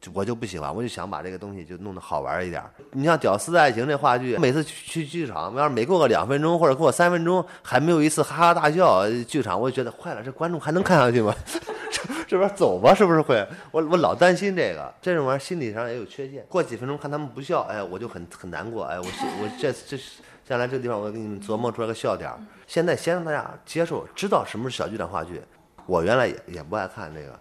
就我就不喜欢，我就想把这个东西就弄得好玩一点。你像《屌丝的爱情》这话剧，每次去去剧场，我要是每过个两分钟或者过三分钟还没有一次哈哈大笑，剧场我就觉得坏了，这观众还能看下去吗？(laughs) 这这边走吧，是不是会？我我老担心这个，这种玩意儿心理上也有缺陷。过几分钟看他们不笑，哎，我就很很难过，哎，我我这这是将来这个地方我给你们琢磨出来个笑点儿。现在先让大家接受，知道什么是小剧场话剧。我原来也也不爱看这个，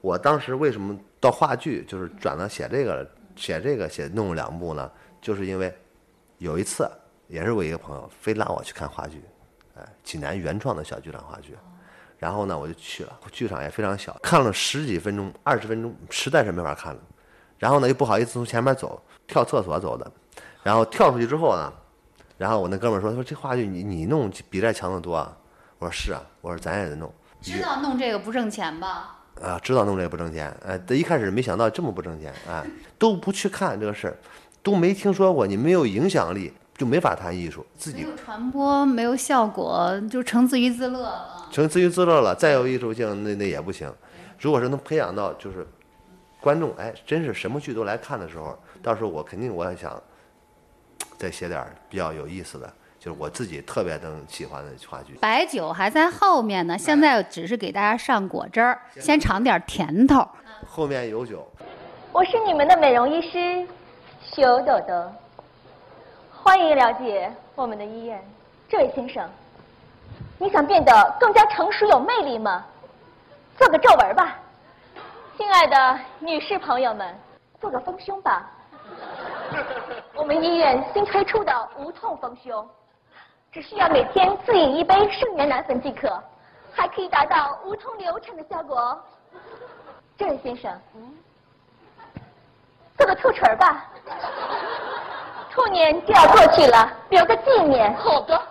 我当时为什么到话剧就是转到写这个了写这个写弄了两部呢？就是因为有一次也是我一个朋友非拉我去看话剧，哎，济南原创的小剧场话剧。然后呢，我就去了，剧场也非常小，看了十几分钟、二十分钟，实在是没法看了。然后呢，又不好意思从前面走，跳厕所走的。然后跳出去之后呢，然后我那哥们儿说：“他说这话剧你你弄比这强得多啊。”我说：“是啊。”我说：“咱也得弄。”
知道弄这个不挣钱吧？
啊，知道弄这个不挣钱。哎，一开始没想到这么不挣钱，哎，都不去看这个事儿，都没听说过，你没有影响力，就没法谈艺术。自己
没有传播，没有效果，就成自娱自乐了。
成自娱自乐了，再有艺术性，那那也不行。如果是能培养到就是观众，哎，真是什么剧都来看的时候，到时候我肯定我也想再写点比较有意思的，就是我自己特别能喜欢的话剧。
白酒还在后面呢，现在只是给大家上果汁儿，先尝点甜头。
后面有酒。
我是你们的美容医师修朵朵，欢迎了解我们的医院。这位先生，你想变得更加成熟有魅力吗？做个皱纹吧。亲爱的女士朋友们，做个丰胸吧。(laughs) 我们医院新推出的无痛丰胸，只需要每天自饮一杯圣元奶粉即可，还可以达到无痛流产的效果哦。这位先生，嗯做个兔唇儿吧。兔年就要过去了，留个纪念。好的。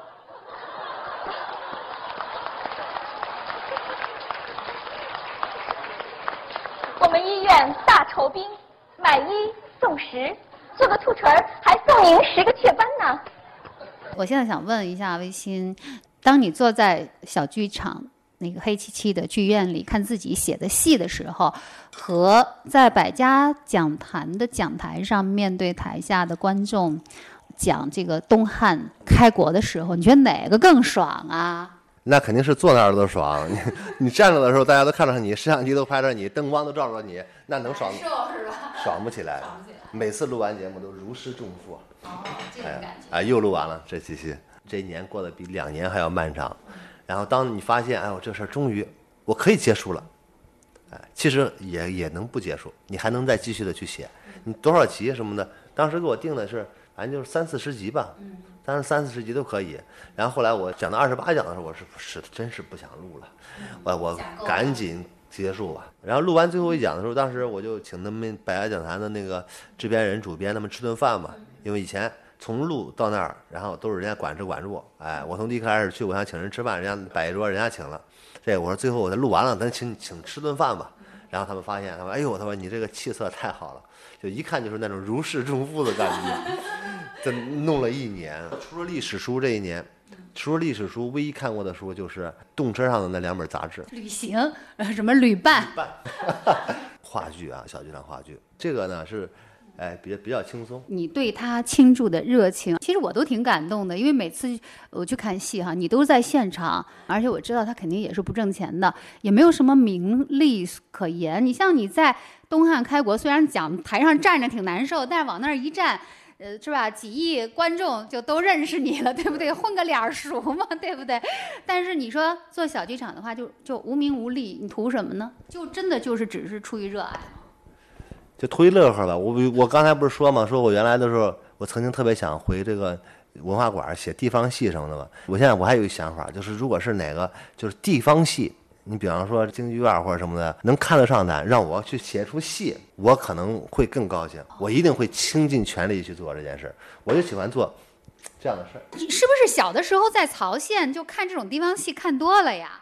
我们医院大酬宾，买一送十，做个兔唇儿还送您十个雀斑呢。
我现在想问一下微欣，当你坐在小剧场那个黑漆漆的剧院里看自己写的戏的时候，和在百家讲坛的讲台上面对台下的观众，
讲这个东汉开国的时候，你觉得哪个更爽啊？
那肯定是坐那儿都爽。你你站着的时候，大家都看着你，摄像机都拍着你，灯光都照着你，那能爽？
是吧？
爽不起来。每次录完节目都如释重负。
哦，这种感觉。
哎，又录完了这期戏，这一年过得比两年还要漫长。然后当你发现，哎呦，这事儿终于我可以结束了，哎，其实也也能不结束，你还能再继续的去写。你多少集什么的，当时给我定的是，反正就是三四十集吧，但是三四十集都可以。然后后来我讲到二十八讲的时候，我是是真是不想录了，我我赶紧结束吧。然后录完最后一讲的时候，当时我就请他们百家讲坛的那个制片人、主编他们吃顿饭嘛，因为以前从录到那儿，然后都是人家管吃管住。哎，我从第一开始去，我想请人吃饭，人家摆一桌，人家请了。这我说最后我这录完了，咱请请吃顿饭吧。然后他们发现，他说：“哎呦，他说你这个气色太好了，就一看就是那种如释重负的感觉。(laughs) ”这弄了一年，除了历史书这一年，除了历史书，唯一看过的书就是动车上的那两本杂志。
旅行，呃，什么旅伴？
话剧啊，小剧场话剧，这个呢是，哎，比较比较轻松。
你对他倾注的热情，其实我都挺感动的，因为每次我去看戏哈，你都在现场，而且我知道他肯定也是不挣钱的，也没有什么名利可言。你像你在东汉开国，虽然讲台上站着挺难受，但是往那儿一站。呃，是吧？几亿观众就都认识你了，对不对？混个脸熟嘛，对不对？但是你说做小剧场的话，就就无名无利，你图什么呢？就真的就是只是出于热爱。
就图一乐呵吧。我我刚才不是说嘛，说我原来的时候，我曾经特别想回这个文化馆写地方戏什么的嘛。我现在我还有一想法，就是如果是哪个就是地方戏。你比方说京剧院或者什么的，能看得上咱，让我去写出戏，我可能会更高兴。我一定会倾尽全力去做这件事。我就喜欢做这样的事儿。
你是不是小的时候在曹县就看这种地方戏看多了呀？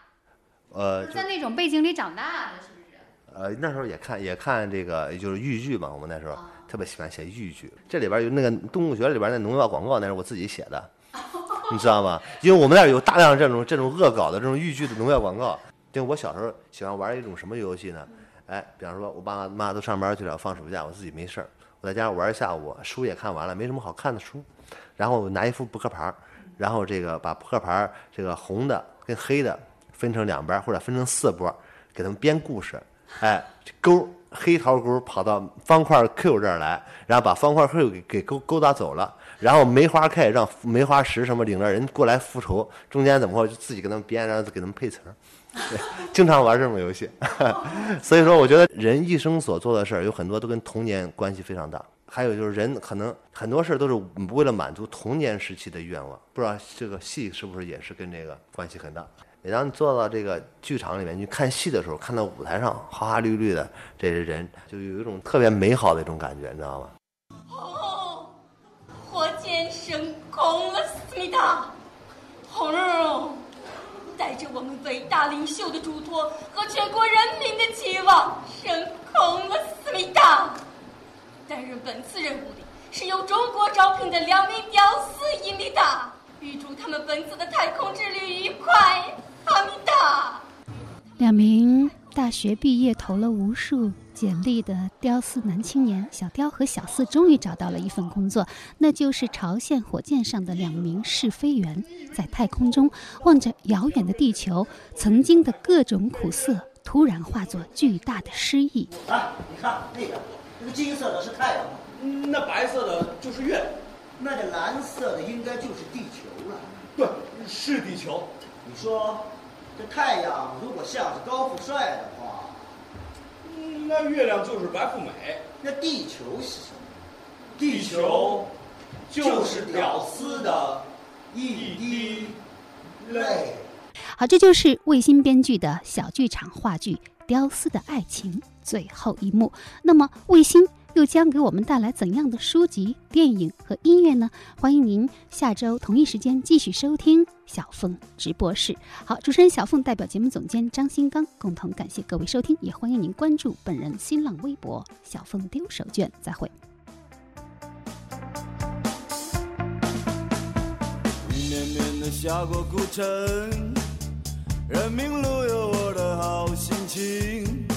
呃，
在那种背景里长大的，是不是？
呃，那时候也看也看这个，就是豫剧嘛。我们那时候特别喜欢写豫剧。这里边有那个动物学里边那农药广告，那是我自己写的，(laughs) 你知道吗？因为我们那儿有大量这种这种恶搞的这种豫剧的农药广告。就我小时候喜欢玩一种什么游戏呢？哎，比方说，我爸爸妈妈都上班去了，放暑假，我自己没事儿，我在家玩一下午，书也看完了，没什么好看的书，然后我拿一副扑克牌儿，然后这个把扑克牌儿这个红的跟黑的分成两边或者分成四波，给他们编故事。哎，勾黑桃勾跑到方块 Q 这儿来，然后把方块 Q 给给勾勾搭走了，然后梅花 K 让梅花十什么领着人过来复仇，中间怎么就自己给他们编，然后给他们配词儿。对，(laughs) 经常玩这种游戏，(laughs) 所以说我觉得人一生所做的事儿有很多都跟童年关系非常大。还有就是人可能很多事儿都是为了满足童年时期的愿望。不知道这个戏是不是也是跟这个关系很大？每当你坐到这个剧场里面去看戏的时候，看到舞台上花花绿绿的这些人，就有一种特别美好的一种感觉，你知道吗？
哦，火箭升空了，思密达，红儿。带着我们伟大领袖的嘱托和全国人民的期望，升空了思密达。担任本次任务的是由中国招聘的两名屌丝伊米达，预祝他们本次的太空之旅愉快，阿米达。
两名大学毕业投了无数。简历的雕丝男青年小雕和小四终于找到了一份工作，那就是朝鲜火箭上的两名试飞员，在太空中望着遥远的地球，曾经的各种苦涩突然化作巨大的诗意。
啊，你看那个，那个金色的是太阳，
那白色的就是月亮，
那个蓝色的应该就是地球了。
对，是地球。
你说，这太阳如果像是高富帅的话？
那月亮就是白富美，
那地球是什么？
地球就是屌丝的一滴泪。
好，这就是卫星编剧的小剧场话剧《屌丝的爱情》最后一幕。那么，卫星。又将给我们带来怎样的书籍、电影和音乐呢？欢迎您下周同一时间继续收听小凤直播室。好，主持人小凤代表节目总监张新刚共同感谢各位收听，也欢迎您关注本人新浪微博小凤丢手绢。再会。
绵绵的下过古城，人民路有我的好心情。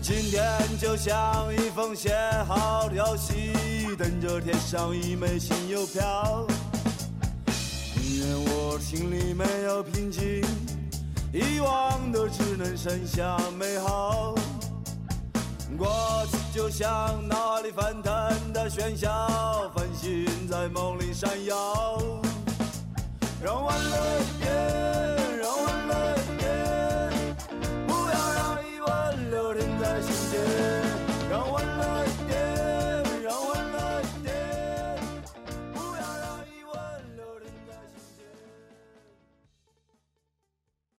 今天就像一封写好的信。等着贴上一枚新邮票。宁愿我心里没有平静，遗忘的只能剩下美好。过去就像脑海里翻腾的喧嚣，繁星在梦里闪耀。让欢乐一边。